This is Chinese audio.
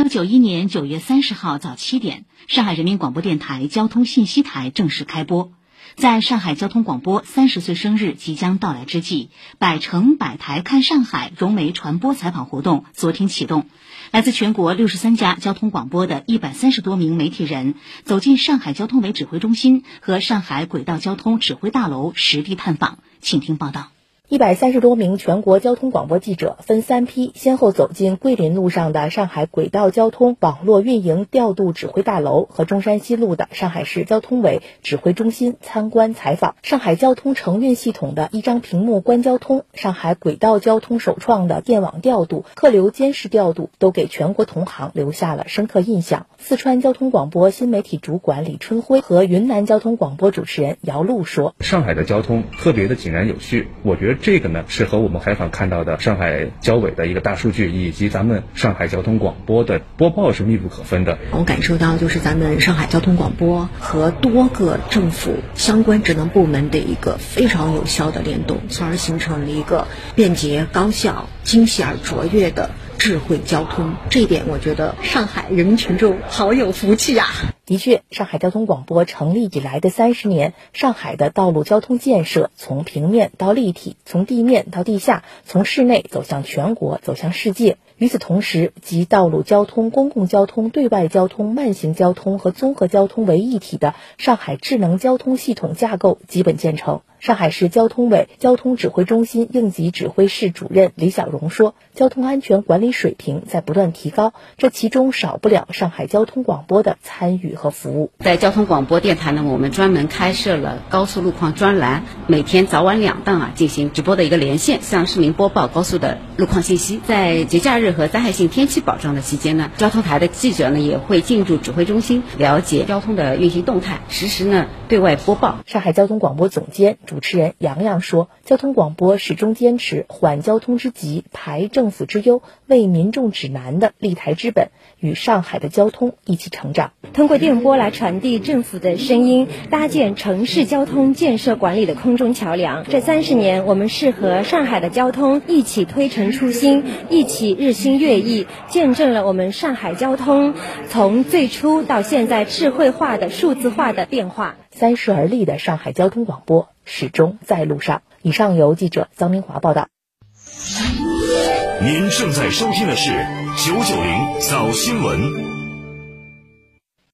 九九一年九月三十号早七点，上海人民广播电台交通信息台正式开播。在上海交通广播三十岁生日即将到来之际，百城百台看上海融媒传播采访活动昨天启动。来自全国六十三家交通广播的一百三十多名媒体人走进上海交通委指挥中心和上海轨道交通指挥大楼实地探访，请听报道。一百三十多名全国交通广播记者分三批，先后走进桂林路上的上海轨道交通网络运营调度指挥大楼和中山西路的上海市交通委指挥中心参观采访。上海交通承运系统的一张屏幕观交通，上海轨道交通首创的电网调度、客流监视调度，都给全国同行留下了深刻印象。四川交通广播新媒体主管李春辉和云南交通广播主持人姚璐说：“上海的交通特别的井然有序，我觉得。”这个呢，是和我们采访看到的上海交委的一个大数据，以及咱们上海交通广播的播报是密不可分的。我感受到，就是咱们上海交通广播和多个政府相关职能部门的一个非常有效的联动，从而形成了一个便捷、高效、精细而卓越的智慧交通。这一点，我觉得上海人民群众好有福气呀。的确，上海交通广播成立以来的三十年，上海的道路交通建设从平面到立体，从地面到地下，从室内走向全国，走向世界。与此同时，集道路交通、公共交通、对外交通、慢行交通和综合交通为一体的上海智能交通系统架构基本建成。上海市交通委交通指挥中心应急指挥室主任李小荣说：“交通安全管理水平在不断提高，这其中少不了上海交通广播的参与和服务。在交通广播电台呢，我们专门开设了高速路况专栏，每天早晚两档啊进行直播的一个连线，向市民播报高速的路况信息。在节假日和灾害性天气保障的期间呢，交通台的记者呢也会进驻指挥中心，了解交通的运行动态，实时呢对外播报。”上海交通广播总监。主持人杨洋说：“交通广播始终坚持缓交通之急、排政府之忧、为民众指南的立台之本，与上海的交通一起成长。通过电波来传递政府的声音，搭建城市交通建设管理的空中桥梁。这三十年，我们是和上海的交通一起推陈出新，一起日新月异，见证了我们上海交通从最初到现在智慧化的数字化的变化。三十而立的上海交通广播。”始终在路上。以上由记者张明华报道。您正在收听的是九九零早新闻。